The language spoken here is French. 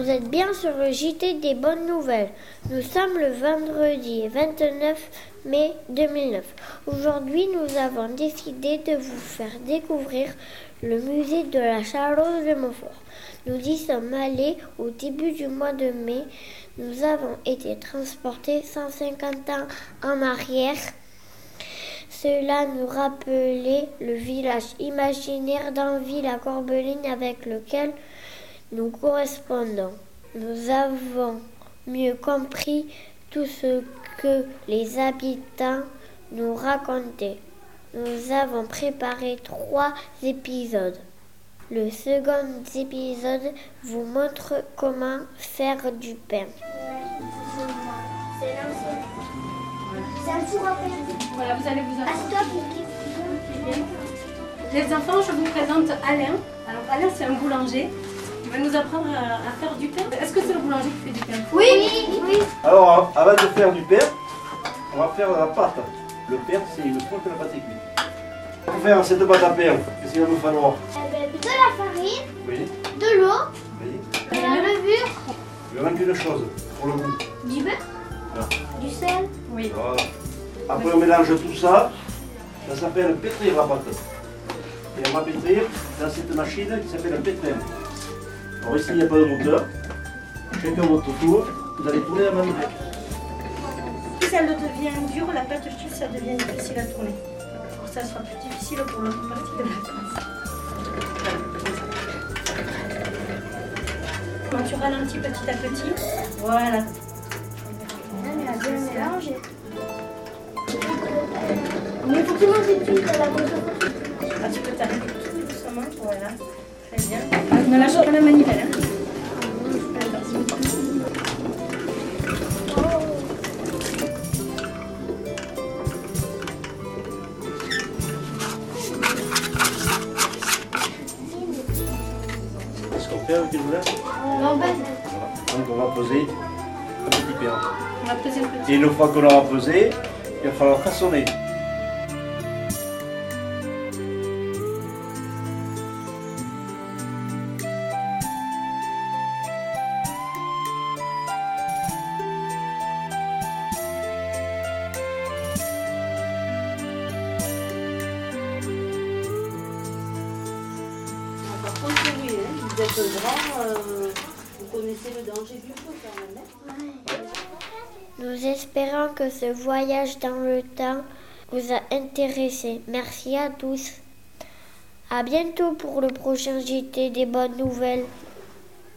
Vous êtes bien sur le JT des bonnes nouvelles. Nous sommes le vendredi 29 mai 2009. Aujourd'hui, nous avons décidé de vous faire découvrir le musée de la Charlotte de Montfort. Nous y sommes allés au début du mois de mai. Nous avons été transportés 150 ans en arrière. Cela nous rappelait le village imaginaire d'Anville à Corbelines avec lequel nous correspondons. Nous avons mieux compris tout ce que les habitants nous racontaient. Nous avons préparé trois épisodes. Le second épisode vous montre comment faire du pain. C'est un four à pain. Voilà, vous allez vous Ah, asseoir. Les enfants, je vous présente Alain. Alors Alain, c'est un boulanger. Il va nous apprendre à, à faire du pain. Est-ce que c'est le boulanger qui fait du pain? Oui, oui. Alors, avant de faire du pain, on va faire la pâte. Le pain, c'est une fois que la pâte est cuite. Pour faire cette pâte à pain, qu'est-ce qu'il va nous falloir? Eh ben, de la farine, Oui, de l'eau, oui. de la levure, Il manque une chose pour le goût. du beurre, du sel. Oui. Voilà. Après, on mélange tout ça. Ça s'appelle pétrir la pâte. Et on va pétrir dans cette machine qui s'appelle un pétrin. Alors ici, il n'y a pas de moteur. Chacun votre tour. Vous allez tourner la manivelle. Si ça devient dur, la pâte chute, ça devient difficile à tourner. Alors ça sera plus difficile pour l'autre partie de la pâte. Quand tu ralentis petit à petit, voilà. Mais pour tout le monde, c'est tout à la bonne Ah, tu peux t'arrêter tout doucement, voilà. Très bien. Ne lâche pas la manivelle. Hein. Qu'est-ce qu'on fait avec les douleurs Non, ben, Donc on va poser un petit pain. On va peser le petit. Et une fois qu'on aura pesé, il va falloir façonner. Nous espérons que ce voyage dans le temps vous a intéressé. Merci à tous. À bientôt pour le prochain JT des bonnes nouvelles.